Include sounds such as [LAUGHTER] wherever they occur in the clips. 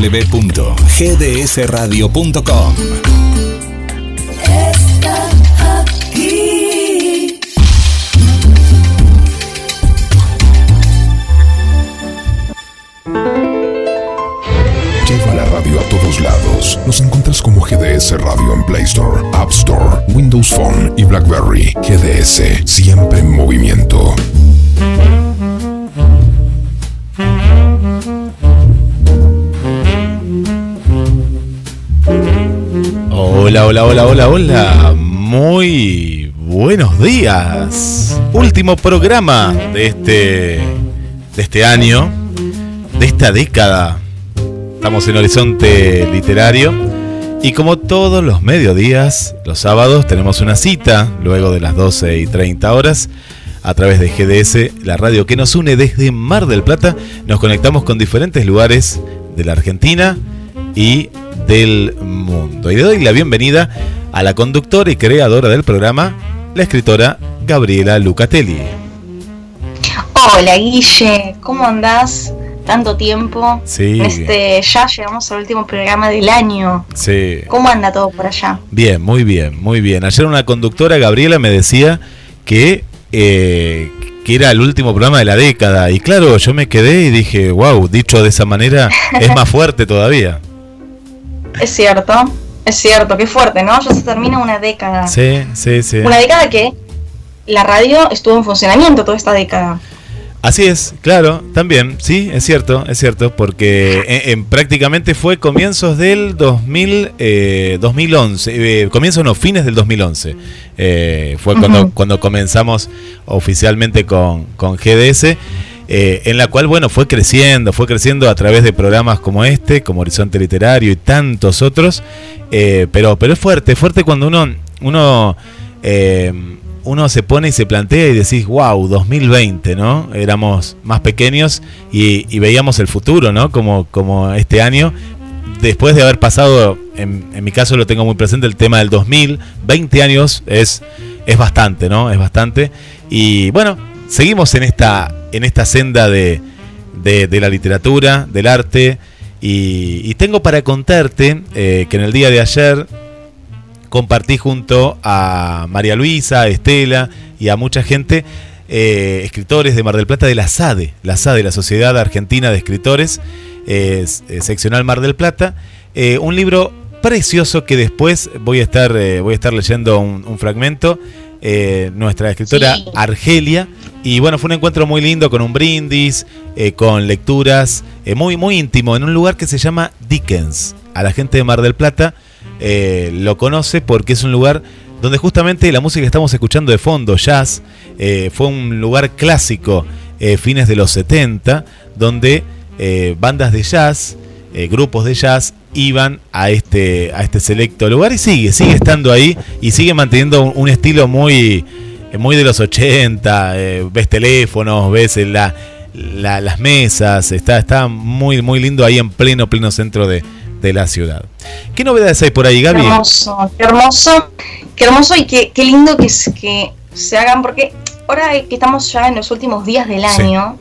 www.gdsradio.com. Lleva la radio a todos lados. Nos encuentras como GDS Radio en Play Store, App Store, Windows Phone y BlackBerry. GDS, siempre en movimiento. Hola, hola, hola, hola. Muy buenos días. Último programa de este de este año, de esta década. Estamos en Horizonte Literario y como todos los mediodías, los sábados tenemos una cita luego de las 12 y 30 horas a través de GDS, la radio que nos une desde Mar del Plata. Nos conectamos con diferentes lugares de la Argentina y del mundo. Y le doy la bienvenida a la conductora y creadora del programa, la escritora Gabriela Lucatelli. Hola Guille, ¿cómo andás? Tanto tiempo. Sí. Este, ya llegamos al último programa del año. Sí. ¿Cómo anda todo por allá? Bien, muy bien, muy bien. Ayer una conductora, Gabriela, me decía que, eh, que era el último programa de la década. Y claro, yo me quedé y dije, wow, dicho de esa manera, es más fuerte todavía. Es cierto, es cierto, qué fuerte, ¿no? Ya se termina una década. Sí, sí, sí. Una década que la radio estuvo en funcionamiento toda esta década. Así es, claro, también, sí, es cierto, es cierto, porque en, en prácticamente fue comienzos del 2000, eh, 2011, eh, comienzos no, fines del 2011, eh, fue cuando, cuando comenzamos oficialmente con, con GDS, eh, en la cual, bueno, fue creciendo, fue creciendo a través de programas como este, como Horizonte Literario y tantos otros, eh, pero, pero es fuerte, es fuerte cuando uno, uno eh, uno se pone y se plantea y decís, wow, 2020, ¿no? Éramos más pequeños y, veíamos el futuro, ¿no? Como, como este año, después de haber pasado, en, en mi caso lo tengo muy presente, el tema del 2000, 20 años es, es bastante, ¿no? Es bastante. Y bueno, seguimos en esta, en esta senda de, de, la literatura, del arte. Y, tengo para contarte eh, que en el día de ayer compartí junto a María Luisa, a Estela y a mucha gente, eh, escritores de Mar del Plata de la SADE, la SADE, la Sociedad Argentina de Escritores, eh, seccional Mar del Plata, un libro precioso que después voy a estar, voy a estar leyendo un fragmento, eh, nuestra escritora Sí. Argelia, y bueno, fue un encuentro muy lindo con un brindis, eh, con lecturas, eh, muy, muy íntimo, en un lugar que se llama Dickens. A la gente de Mar del Plata lo conoce porque es un lugar donde justamente la música que estamos escuchando de fondo, jazz, fue un lugar clásico, fines de los 70, donde bandas de jazz, grupos de jazz iban a este, a este selecto lugar y sigue, sigue estando ahí y sigue manteniendo un, un estilo muy, eh, muy de los 80, eh, ves teléfonos, ves la, la- las mesas, está, está muy, muy lindo ahí en pleno, pleno centro de, de la ciudad. ¿Qué novedades hay por ahí, Qué Gaby? hermoso, qué hermoso, qué hermoso y qué, qué lindo que, se- que se hagan, porque ahora que estamos ya en los últimos días del Sí. año,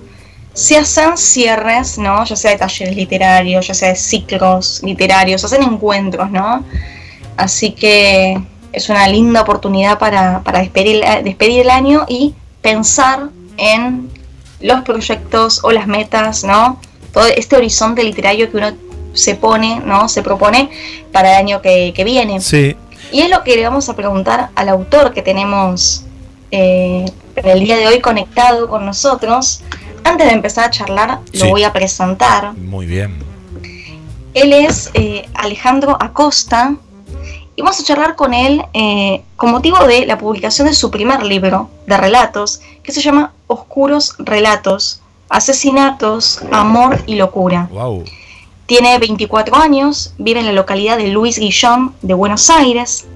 se hacen cierres, ¿no? Ya sea de talleres literarios, ya sea de ciclos literarios, se hacen encuentros, ¿no? Así que es una linda oportunidad para, para despedir, despedir el año y pensar en los proyectos o las metas, ¿no? Todo este horizonte literario que uno se pone, ¿no? Se propone para el año que, que viene. Sí, Y es lo que le vamos a preguntar al autor que tenemos eh, en el día de hoy conectado con nosotros. Antes de empezar a charlar, lo Sí. voy a presentar. muy bien. Él es eh, Alejandro Acosta y vamos a charlar con él eh, con motivo de la publicación de su primer libro de relatos que se llama Oscuros Relatos, Asesinatos, Amor y Locura. Wow. Tiene 24 años, vive en la localidad de Luis Guillón de Buenos Aires.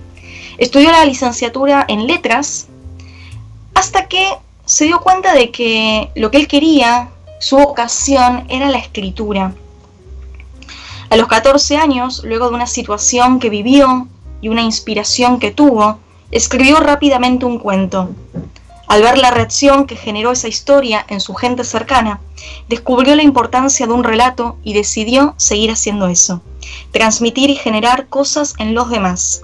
Estudió la licenciatura en letras hasta que se dio cuenta de que lo que él quería, su vocación, era la escritura. A los 14 años, luego de una situación que vivió y una inspiración que tuvo, escribió rápidamente un cuento. Al ver la reacción que generó esa historia en su gente cercana, descubrió la importancia de un relato y decidió seguir haciendo eso, transmitir y generar cosas en los demás.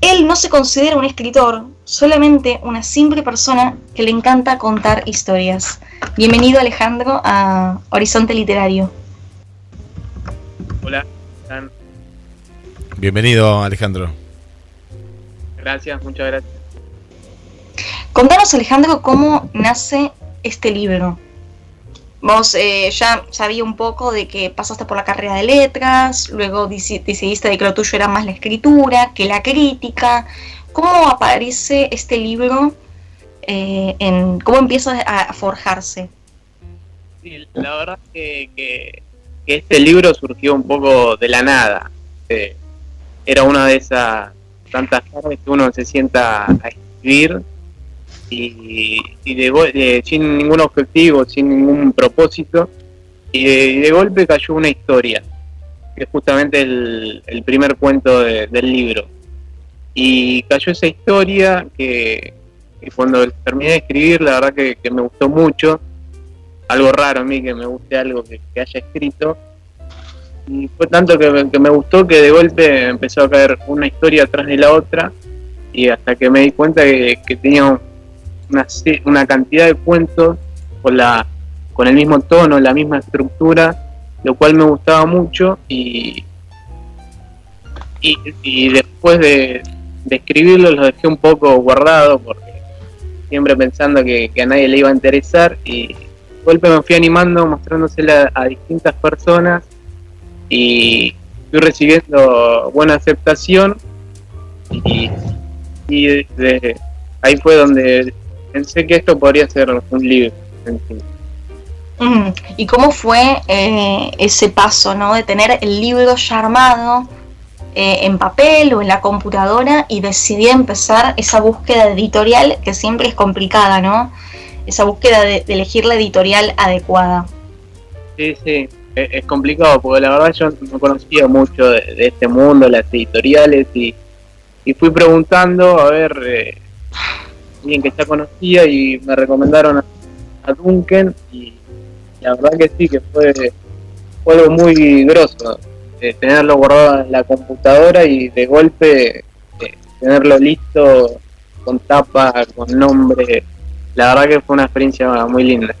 Él no se considera un escritor, solamente una simple persona que le encanta contar historias. Bienvenido Alejandro a Horizonte Literario. Hola. Bienvenido Alejandro. Gracias, muchas gracias. Contanos Alejandro cómo nace este libro. Vos eh, ya sabía un poco de que pasaste por la carrera de letras, luego decidiste de que lo tuyo era más la escritura, que la crítica. ¿Cómo aparece este libro? Eh, en, ¿Cómo empieza a, forjarse? La verdad que, que, este libro surgió un poco de la nada. Eh, era una de esas tantas tardes que uno se sienta a escribir y, de, sin ningún objetivo, sin ningún propósito, y de, golpe cayó una historia, que es justamente el, primer cuento del libro. Y cayó esa historia que, cuando terminé de escribir, la verdad que, me gustó mucho, algo raro a mí que me guste algo que, haya escrito. Y fue tanto que, me gustó que de golpe empezó a caer una historia atrás de la otra y hasta que me di cuenta que, que tenía una, una cantidad de cuentos con, la, con el mismo tono, la misma estructura, lo cual me gustaba mucho y, y, después de, de escribirlo lo dejé un poco guardado porque siempre pensando que, a nadie le iba a interesar y de golpe me fui animando, mostrándosela a distintas personas y fui recibiendo buena aceptación y, y de, ahí fue donde pensé que esto podría ser un libro. ¿Y cómo fue eh, ese paso, ¿no? De tener el libro ya armado eh, en papel o en la computadora y decidí empezar esa búsqueda editorial que siempre es complicada, ¿no? Esa búsqueda de, elegir la editorial adecuada. Sí, sí, e, es, complicado porque la verdad yo no conocía mucho de, este mundo, las editoriales y, fui preguntando a ver eh, alguien que ya conocía y me recomendaron a, Duncan y la verdad que sí, que fue, algo muy grosso eh, tenerlo guardado en la computadora y de golpe eh, tenerlo listo con tapa, con nombre. La verdad que fue una experiencia muy linda.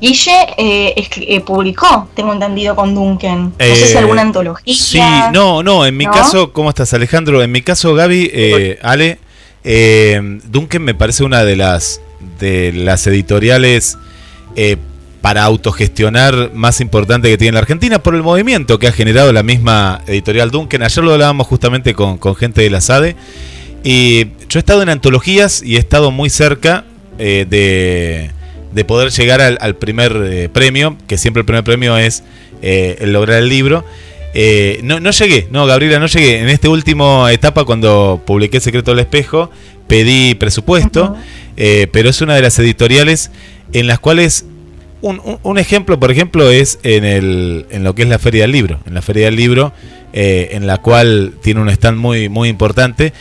Guille eh, eh, publicó, tengo entendido, con Duncan. No sé si alguna antología. Sí, no, no, en mi caso, ¿cómo estás Alejandro? En mi caso, Gaby, Ale, eh, Duncan me parece una de las, editoriales eh, para autogestionar más importante que tiene la Argentina por el movimiento que ha generado la misma editorial Duncan. Ayer lo hablábamos justamente con, gente de la SADE. Y yo he estado en antologías y he estado muy cerca eh, de, poder llegar al, primer eh, premio, que siempre el primer premio es el lograr el libro. Eh, no, no llegué, no, Gabriela, no llegué. En esta última etapa, cuando publiqué Secreto del Espejo, pedí presupuesto, eh, pero es una de las editoriales en las cuales un, ejemplo, por ejemplo, es en, el, en lo que es la Feria del Libro. En la Feria del Libro, eh, en la cual tiene un stand muy, muy importante.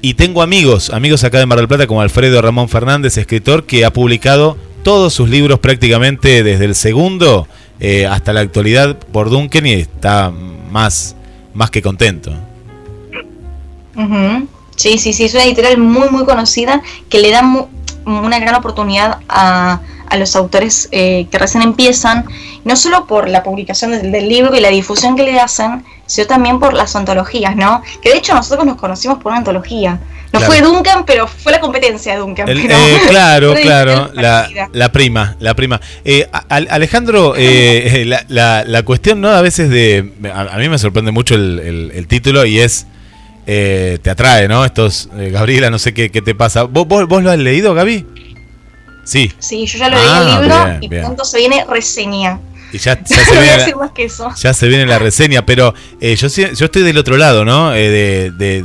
Y tengo amigos, amigos acá de Mar del Plata, como Alfredo Ramón Fernández, escritor, que ha publicado todos sus libros prácticamente desde el segundo hasta la actualidad por Duncan y está más, más que contento. Sí, sí, sí, es una editorial muy, muy conocida que le da una gran oportunidad a, a los autores eh, que recién empiezan, no solo por la publicación del, libro y la difusión que le hacen, sino también por las antologías, ¿no? Que de hecho nosotros nos conocimos por una antología. No fue Duncan, pero fue la competencia de Duncan. [LAUGHS] Eh, claro, claro, la, prima, la prima. Eh, Alejandro, eh, [LAUGHS] la, la, cuestión, ¿no? A veces de... A, mí me sorprende mucho el, título y es... te atrae, ¿no? Estos, Gabriela, no sé qué, qué te pasa. ¿Vos, ¿Vos, lo has leído, Gaby? Sí. Sí, yo ya lo leí el ah, libro y pronto se viene reseña. Y ya, ya se a [LAUGHS] viene la, ya se viene la reseña, pero eh, yo, yo estoy del otro lado, ¿no? Eh, de, de,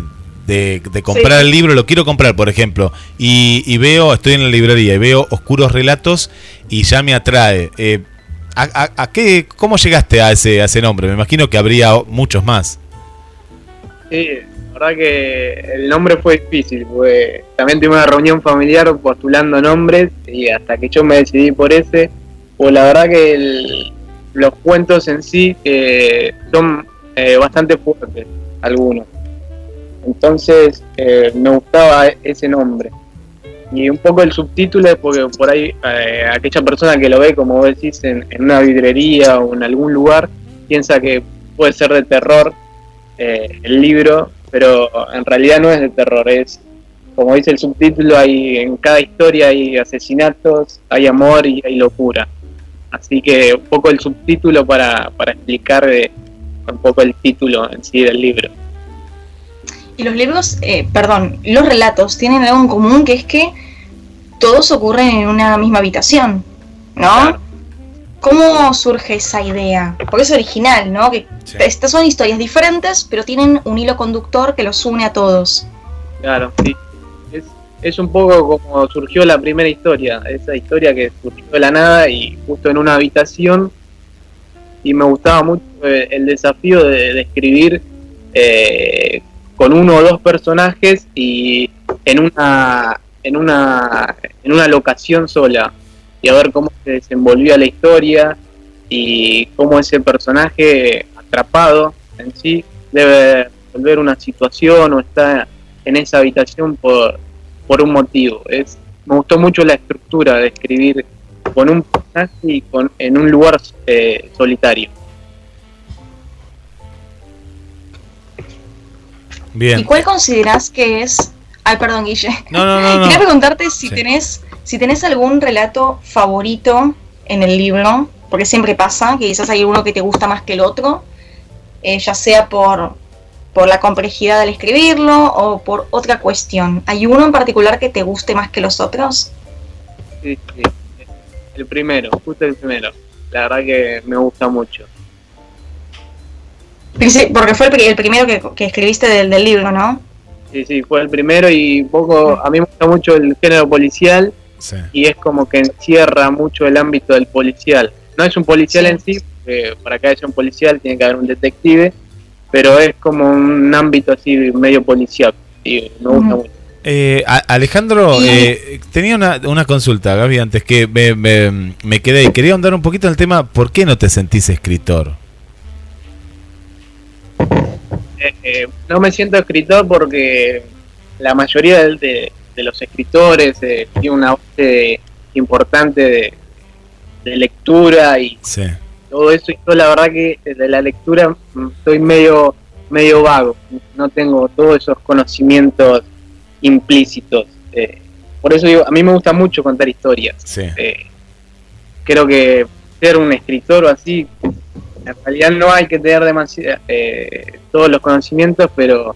de- de comprar Sí. el libro, lo quiero comprar, por ejemplo, y, y veo, estoy en la librería y veo oscuros relatos y ya me atrae. Eh, ¿a, a- a qué, ¿Cómo llegaste a ese, a ese nombre? Me imagino que habría muchos más. Sí, la verdad que el nombre fue difícil, porque también tuve una reunión familiar postulando nombres y hasta que yo me decidí por ese, pues la verdad que el- los cuentos en sí eh, son eh, bastante fuertes, algunos. Entonces eh, me gustaba ese nombre. Y un poco el subtítulo es porque por ahí eh, aquella persona que lo ve, como vos decís, en, una vidrería o en algún lugar, piensa que puede ser de terror eh, el libro, pero en realidad no es de terror, es como dice el subtítulo, hay en cada historia hay asesinatos, hay amor y hay locura. Así que un poco el subtítulo para, para explicar eh, un poco el título en sí del libro. Y los libros, eh, perdón, los relatos tienen algo en común que es que todos ocurren en una misma habitación, ¿no? Claro. ¿Cómo surge esa idea? Porque es original, ¿no? Que Sí. estas son historias diferentes, pero tienen un hilo conductor que los une a todos. Claro, sí. Es, es un poco como surgió la primera historia, esa historia que surgió de la nada y justo en una habitación. Y me gustaba mucho eh, el desafío de, de escribir eh, con uno o dos personajes y en una, en una, en una locación sola. Y a ver cómo se desenvolvía la historia y cómo ese personaje atrapado en sí debe resolver una situación o está en esa habitación por, por un motivo. Es, me gustó mucho la estructura de escribir con un personaje y con, en un lugar eh, solitario. Bien. ¿Y cuál considerás que es... Ay, perdón, Guille. No, no, no, [LAUGHS] no. Quería preguntarte si Sí. tenés si tenés algún relato favorito en el libro, porque siempre pasa que quizás hay uno que te gusta más que el otro, eh, ya sea por, por la complejidad del escribirlo o por otra cuestión. ¿Hay uno en particular que te guste más que los otros? Sí, sí. El primero, justo el primero. La verdad que me gusta mucho. Porque fue el, pri- el primero que, que escribiste del, del libro, ¿no? Sí, sí, fue el primero y un poco, a mí me gusta mucho el género policial Sí. y es como que encierra mucho el ámbito del policial. No es un policial Sí. en sí, porque para que haya un policial tiene que haber un detective, pero es como un ámbito así medio policial y me gusta mucho. Eh, a- Alejandro, eh, tenía una, una consulta, Gaby, antes que me, me, me quedé y quería ahondar un poquito en el tema, ¿por qué no te sentís escritor? Eh, eh, no me siento escritor porque la mayoría de, de- de los escritores eh, tiene una base importante de, de lectura y Sí. todo eso. Y yo la verdad que de la lectura mm, estoy medio, medio vago. No tengo todos esos conocimientos implícitos. eh, por eso digo, a mí me gusta mucho contar historias. Sí. Creo que ser un escritor o así, en realidad no hay que tener demasi- eh, todos los conocimientos, pero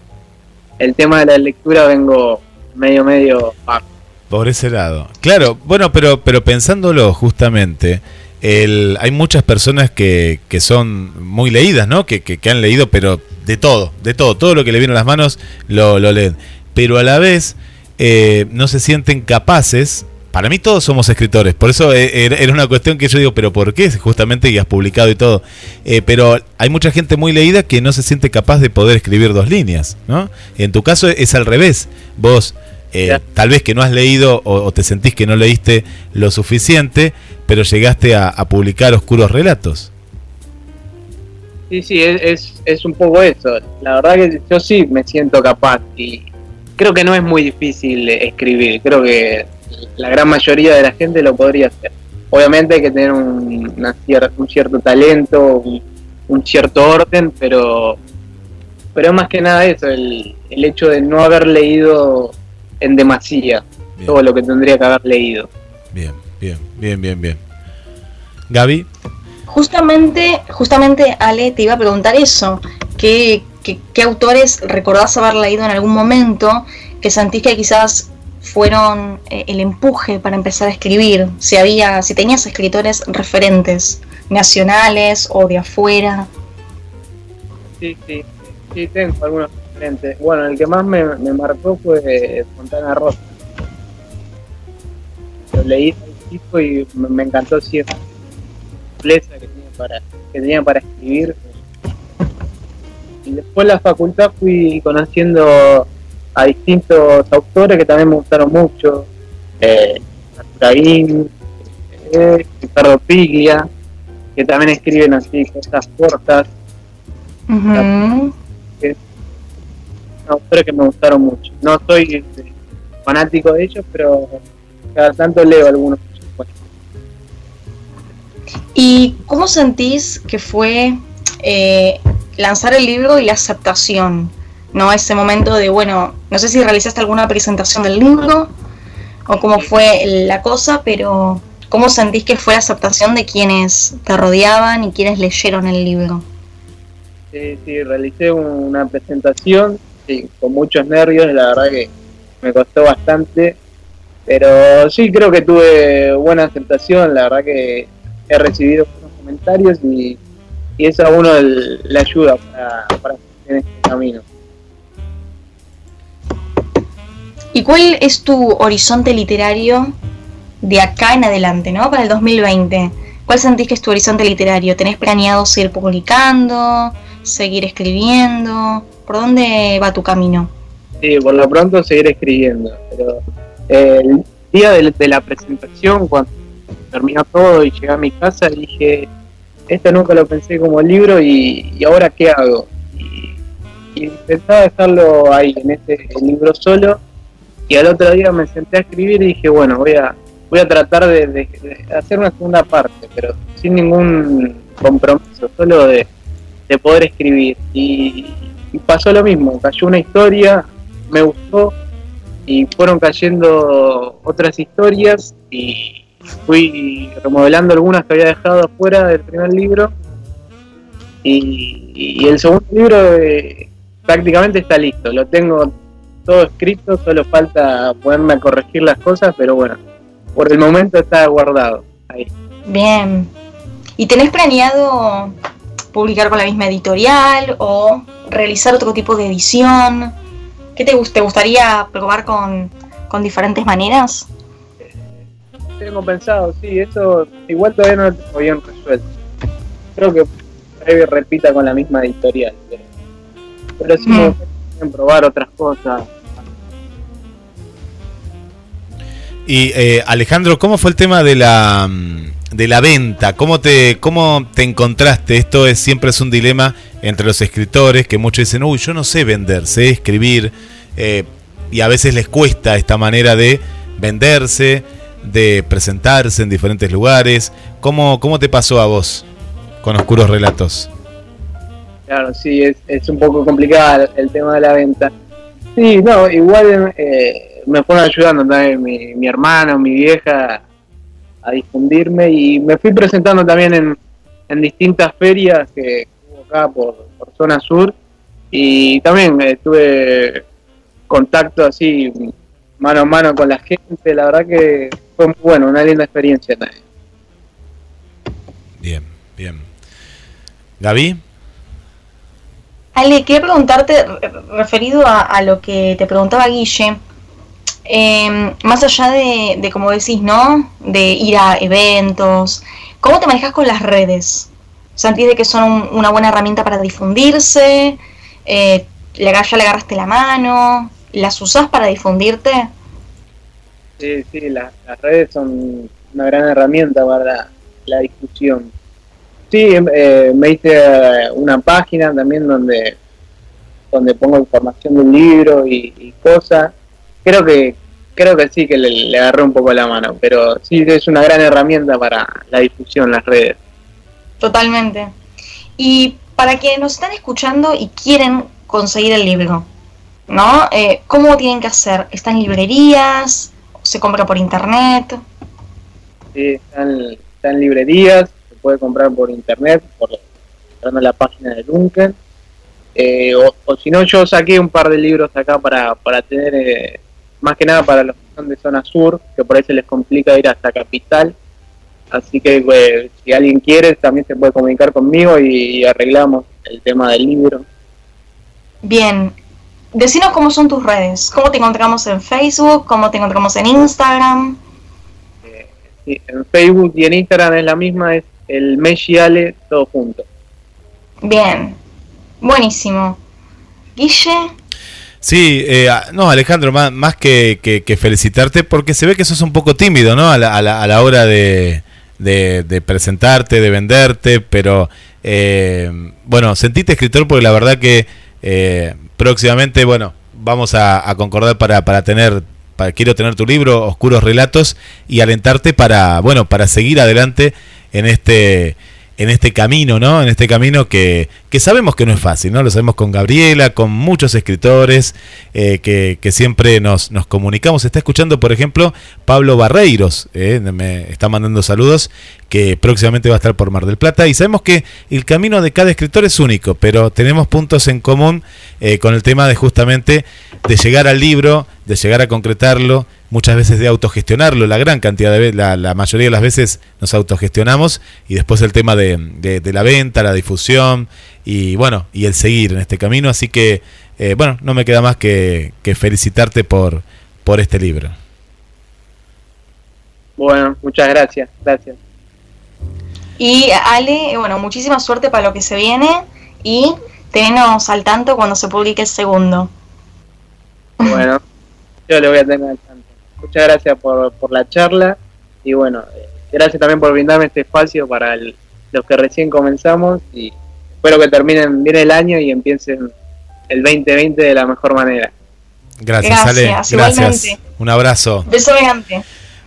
el tema de la lectura vengo medio, medio bajo. Por ese lado. Claro, bueno, pero, pero pensándolo justamente, el, hay muchas personas que, que son muy leídas, ¿no? Que, que, han leído, pero de todo, de todo, todo lo que le viene a las manos lo, lo leen. Pero a la vez eh, no se sienten capaces. Para mí todos somos escritores, por eso eh, era una cuestión que yo digo, pero ¿por qué? Justamente y has publicado y todo. Eh, pero hay mucha gente muy leída que no se siente capaz de poder escribir dos líneas, ¿no? En tu caso es al revés. Vos eh, tal vez que no has leído o, o te sentís que no leíste lo suficiente, pero llegaste a, a publicar oscuros relatos. Sí, sí, es, es, es un poco eso. La verdad que yo sí me siento capaz y creo que no es muy difícil escribir. Creo que la gran mayoría de la gente lo podría hacer. Obviamente hay que tener un, una cier- un cierto talento, un, un cierto orden, pero pero es más que nada eso, el, el hecho de no haber leído en demasía Bien, todo lo que tendría que haber leído. bien, bien, bien, bien, bien. Gaby, Justamente, justamente Ale te iba a preguntar eso. ¿Qué, qué, qué autores recordás haber leído en algún momento que sentís que quizás fueron eh, el empuje para empezar a escribir? Si había, si tenías escritores referentes nacionales o de afuera. Sí, sí, sí, tengo algunos diferentes. Bueno, el que más me, me marcó fue Fontana Rosa. Lo leí al chico y me, me encantó siempre. Que tenía para, que tenía para escribir. Y después la facultad fui conociendo a distintos autores que también me gustaron mucho. Eh, Arturaín, eh, Ricardo Piglia, que también escriben así cosas cortas. Que- autores que me gustaron mucho. No soy este, fanático de ellos, pero cada tanto leo algunos. ¿Y cómo sentís que fue eh, lanzar el libro y la aceptación? ¿No? Ese momento de, bueno, no sé si realizaste alguna presentación del libro o cómo fue la cosa, pero ¿cómo sentís que fue la aceptación de quienes te rodeaban y quienes leyeron el libro? Sí, sí, realicé una presentación sí, con muchos nervios, la verdad que me costó bastante, pero sí creo que tuve buena aceptación, la verdad que he recibido buenos comentarios y, y eso a uno el- le ayuda para, para en este camino. Cuál es tu horizonte literario de acá en adelante, ¿no? Para el 2020. ¿Cuál sentís que es tu horizonte literario? ¿Tenés planeado seguir publicando? ¿Seguir escribiendo? ¿Por dónde va tu camino? Sí, por lo pronto seguir escribiendo, pero eh, el día de, la presentación, cuando terminó todo y llegué a mi casa, dije, esto nunca lo pensé como libro y, ahora qué hago. Y, y pensaba dejarlo ahí, en este libro solo, y al otro día me senté a escribir y dije, bueno, voy a, voy a tratar de, hacer una segunda parte, pero sin ningún compromiso, solo de, de poder escribir. Y, y pasó lo mismo, cayó una historia, me gustó y fueron cayendo otras historias y fui remodelando algunas que había dejado afuera del primer libro y, y el segundo libro eh, prácticamente está listo, lo tengo todo escrito, solo falta ponerme a corregir las cosas, pero bueno, por el momento está guardado ahí. Bien. ¿Y tenés planeado publicar con la misma editorial o realizar otro tipo de edición? ¿Qué te, te gustaría probar con, con diferentes maneras? Tengo pensado, sí, eso igual todavía no lo tengo bien resuelto. Creo que repita con la misma editorial, pero, pero sí me Mm. gustaría probar otras cosas. Y eh, Alejandro, ¿cómo fue el tema de la mm, de la venta? ¿Cómo te cómo te encontraste? Esto es siempre es un dilema entre los escritores que muchos dicen, uy, yo no sé vender, sé escribir eh, y a veces les cuesta esta manera de venderse, de presentarse en diferentes lugares. ¿Cómo cómo te pasó a vos con Oscuros Relatos? Claro, sí, es, es un poco complicado el tema de la venta. Sí, no, igual eh, me fueron ayudando también mi, mi hermano, mi vieja a difundirme y me fui presentando también en, en distintas ferias que hubo acá por, por zona sur y también eh, tuve contacto así mano a mano con la gente, la verdad que fue muy bueno, una linda experiencia también. Bien, bien. Gaby, Ale, quería preguntarte, re- referido a, a lo que te preguntaba Guille, eh, más allá de, de, como decís, ¿no? De ir a eventos, ¿cómo te manejas con las redes? ¿Sentís de que son un- una buena herramienta para difundirse? Eh, ¿le agar- ¿Ya le agarraste la mano? ¿Las usás para difundirte? Sí, sí, la- las redes son una gran herramienta para la, la discusión. Sí, eh, me hice eh, una página también donde donde pongo información del libro y, y cosas. Creo que creo que sí que le, le agarré un poco la mano, pero sí es una gran herramienta para la difusión, las redes. Totalmente. Y para quienes nos están escuchando y quieren conseguir el libro, ¿no? Eh, ¿Cómo tienen que hacer? ¿Está en librerías? ¿Se compra por internet? Sí, están, está en librerías, se puede comprar por internet, por entrando a la página de Duncan. Eh, o, o si no, yo saqué un par de libros acá para, para tener, eh, más que nada para los que son de zona sur, que por ahí se les complica ir hasta capital. Así que pues, si alguien quiere, también se puede comunicar conmigo y, arreglamos el tema del libro. Bien, decinos cómo son tus redes, cómo te encontramos en Facebook, cómo te encontramos en Instagram. Eh, en Facebook y en Instagram es la misma, es el Ale, todo junto. Bien, buenísimo. Guille. Sí, eh, no, Alejandro, más, que, felicitarte, porque se ve que sos un poco tímido, ¿no? A la, a la, hora de, de, presentarte, de venderte, pero eh, bueno, sentiste escritor porque la verdad que eh, próximamente, bueno, vamos a, a concordar para, para tener para, quiero tener tu libro Oscuros Relatos y alentarte para bueno para seguir adelante en este en este camino, ¿no? En este camino que, que, sabemos que no es fácil, ¿no? Lo sabemos con Gabriela, con muchos escritores eh, que, que, siempre nos, nos comunicamos. Está escuchando, por ejemplo, Pablo Barreiros, eh, me está mandando saludos, que próximamente va a estar por Mar del Plata. Y sabemos que el camino de cada escritor es único, pero tenemos puntos en común eh, con el tema de justamente de llegar al libro, de llegar a concretarlo, muchas veces de autogestionarlo, la gran cantidad de veces, la, mayoría de las veces nos autogestionamos y después el tema de, de, la venta, la difusión y bueno, y el seguir en este camino. Así que, eh, bueno, no me queda más que, felicitarte por, por este libro. Bueno, muchas gracias, gracias. Y Ale, bueno, muchísima suerte para lo que se viene y tenenos al tanto cuando se publique el segundo. Bueno, yo le voy a tener al tanto. Muchas gracias por, por la charla y bueno, eh, gracias también por brindarme este espacio para los que recién comenzamos y espero que terminen bien el año y empiecen el 2020 de la mejor manera. Gracias, gracias Ale. Gracias. Un abrazo. Beso gigante.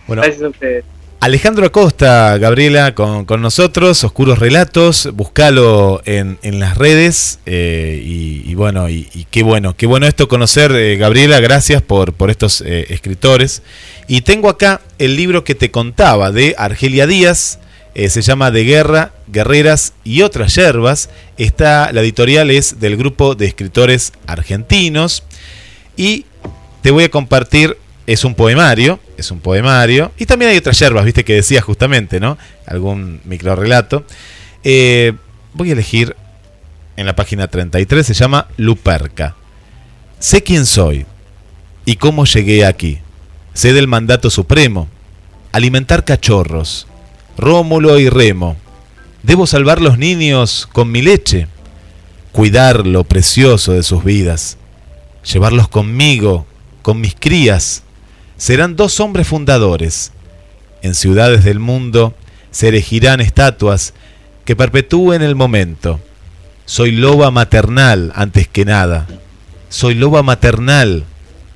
Bueno, gracias a ustedes. Alejandro Acosta, Gabriela, con, nosotros, Oscuros Relatos, búscalo en, en las redes eh, y, bueno, y, qué bueno, qué bueno esto conocer, eh, Gabriela, gracias por, por estos eh, escritores. Y tengo acá el libro que te contaba de Argelia Díaz, se llama De Guerra, Guerreras y otras yerbas. Está, la editorial es del grupo de escritores argentinos y te voy a compartir es un poemario, es un poemario, y también hay otras yerbas, viste, que decía justamente, ¿no? Algún microrelato. Eh, voy a elegir en la página 33, se llama Luperca. Sé quién soy y cómo llegué aquí. Sé del mandato supremo, alimentar cachorros, Rómulo y Remo. Debo salvar los niños con mi leche, cuidar lo precioso de sus vidas, llevarlos conmigo, con mis crías, serán dos hombres fundadores. En ciudades del mundo se erigirán estatuas que perpetúen el momento. Soy loba maternal antes que nada. Soy loba maternal.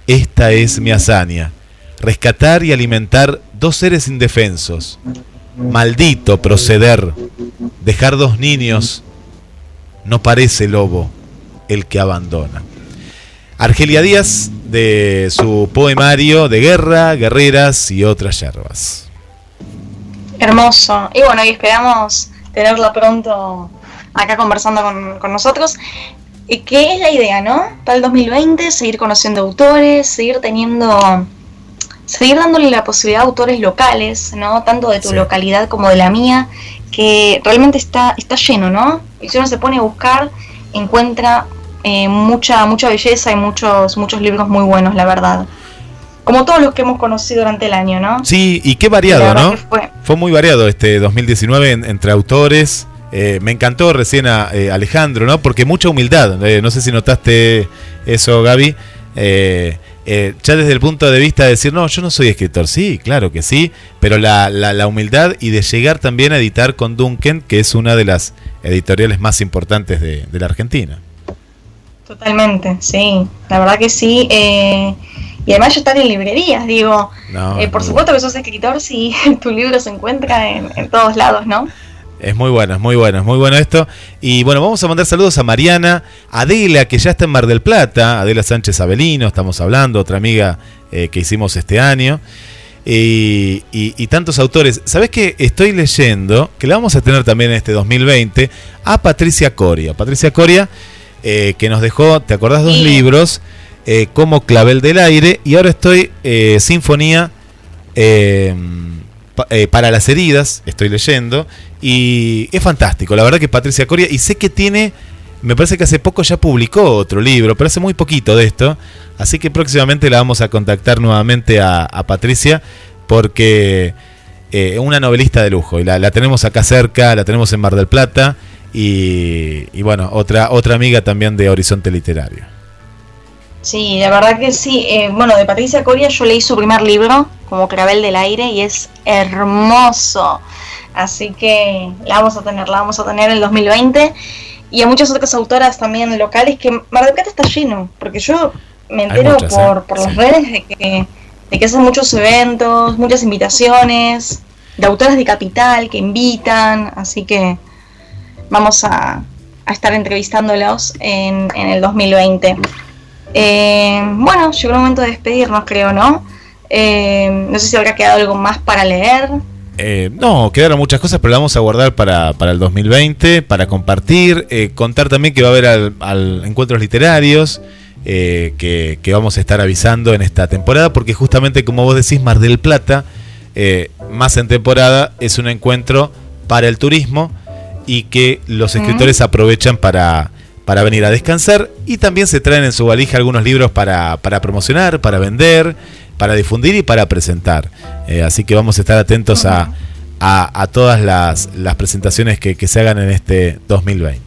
Esta es mi hazaña. Rescatar y alimentar dos seres indefensos. Maldito proceder. Dejar dos niños. No parece lobo el que abandona. Argelia Díaz de su poemario de guerra, guerreras y otras yerbas. Hermoso. Y bueno, y esperamos tenerla pronto acá conversando con, nosotros. ¿Y qué es la idea, no? Para el 2020, seguir conociendo autores, seguir teniendo, seguir dándole la posibilidad a autores locales, ¿no? Tanto de tu localidad como de la mía, que realmente está, está lleno, ¿no? Y si uno se pone a buscar, encuentra eh, mucha, mucha belleza y muchos, muchos libros muy buenos, la verdad. Como todos los que hemos conocido durante el año, ¿no? Sí, y qué variado, ¿no? Fue. muy variado este 2019 entre autores. Eh, me encantó recién a eh, Alejandro, ¿no? Porque mucha humildad. no sé si notaste eso, Gaby. ya desde el punto de vista de decir, no, yo no soy escritor. Sí, claro que sí. Pero la, la humildad y de llegar también a editar con Duncan, que es una de las editoriales más importantes de, de la Argentina. Totalmente, sí, la verdad que sí. Eh, y además ya están en librerías, digo. Eh, por supuesto que sos escritor si [LAUGHS] tu libro se encuentra en, todos lados, ¿no? Es muy bueno, es muy bueno, es muy bueno esto. Y bueno, vamos a mandar saludos a Mariana, Adela, que ya está en Mar del Plata, Adela Sánchez Avelino, estamos hablando, otra amiga eh, que hicimos este año. Y, y, tantos autores. ¿Sabes qué? Estoy leyendo, que la vamos a tener también en este 2020, a Patricia Coria. Patricia Coria eh, que nos dejó, ¿te acordás? Dos libros, eh, como Clavel del Aire, y ahora estoy eh, Sinfonía eh, para las heridas, estoy leyendo, y es fantástico. La verdad que Patricia Coria, y sé que tiene, me parece que hace poco ya publicó otro libro, pero hace muy poquito de esto, así que próximamente la vamos a contactar nuevamente a, Patricia, porque es una novelista de lujo, y la, tenemos acá cerca, la tenemos en Mar del Plata, y, y bueno, otra, otra amiga también de Horizonte Literario. Sí, la verdad que sí. Eh, bueno, de Patricia Coria yo leí su primer libro, como Clavel del Aire, y es hermoso. Así que la vamos a tener, la vamos a tener en el 2020. Y a muchas otras autoras también locales que Mar del Plata está lleno, porque yo me entero por, ¿eh? por las redes de que, de que hacen muchos eventos, muchas invitaciones, de autoras de capital que invitan, así que vamos a, estar entrevistándolos en, en el 2020. Eh, bueno, llegó el momento de despedirnos, creo, ¿no? Eh, no sé si habrá quedado algo más para leer. Eh, no, quedaron muchas cosas, pero la vamos a guardar para, el 2020, para compartir, contar también que va a haber al, encuentros literarios. que, vamos a estar avisando en esta temporada, porque justamente como vos decís, Mar del Plata, más en temporada, es un encuentro para el turismo y que los escritores aprovechan para, para venir a descansar y también se traen en su valija algunos libros para, promocionar, para vender, para difundir y para presentar. Eh, así que vamos a estar atentos a, a, todas las, las presentaciones que, se hagan en este 2020.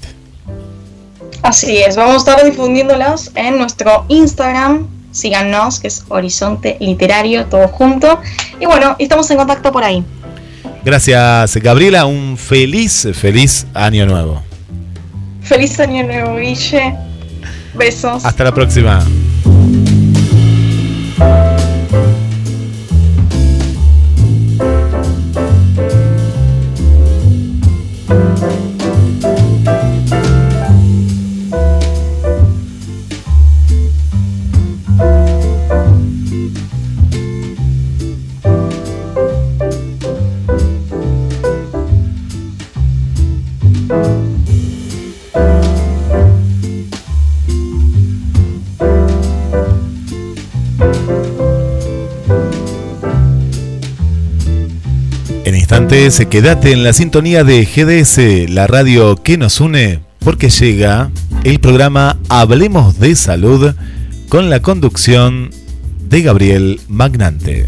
Así es, vamos a estar difundiéndolas en nuestro Instagram. Síganos, que es Horizonte Literario, todo junto. Y bueno, estamos en contacto por ahí. Gracias, Gabriela. Un feliz, feliz año nuevo. Feliz año nuevo, Guille. Besos. Hasta la próxima. Se quédate en la sintonía de GDS, la radio que nos une, porque llega el programa Hablemos de Salud con la conducción de Gabriel Magnante.